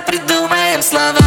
придумаем слова.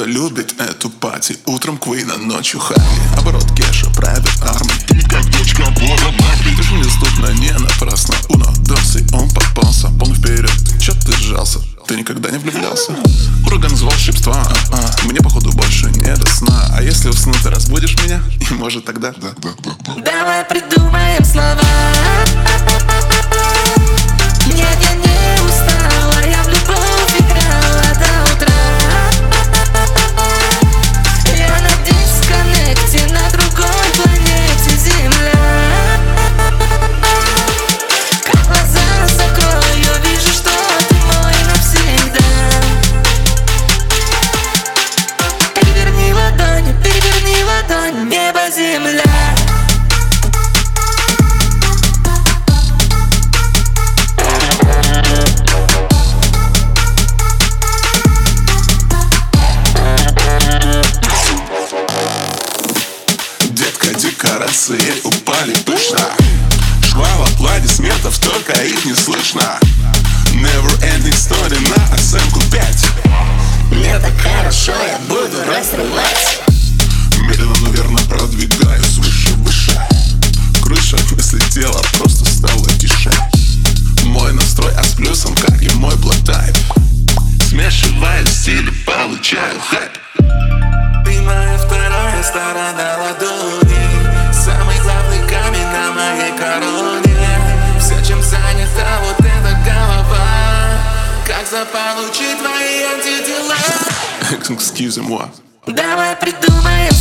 Девочка любит эту пати? Утром Квина, ночью Хаги Оборот Кеша, правит армы Ты как дочка Бора Магли Ты же недоступна не напрасно. Уно, dos, и он попался Полный вперед, чё ты сжался? Ты никогда не влюблялся? Ураган из волшебства, а, а. Мне походу больше не до сна. А если усну, ты разбудишь меня? И может тогда? Да, да, да, да. Давай придумаем слова. Нет, я не земля Детка, декорации упали пышно. Шквал аплодисментов, только их не слышно. Never ending story на оценку 5 Мне так хорошо, я буду расстрелять Смешиваю стили, получаю хайп Ты моя вторая сторона ладони Самый главный камень на моей короне. Все, чем занята вот эта голова. Как заполучить твои антитела? Excuse moi Давай придумаем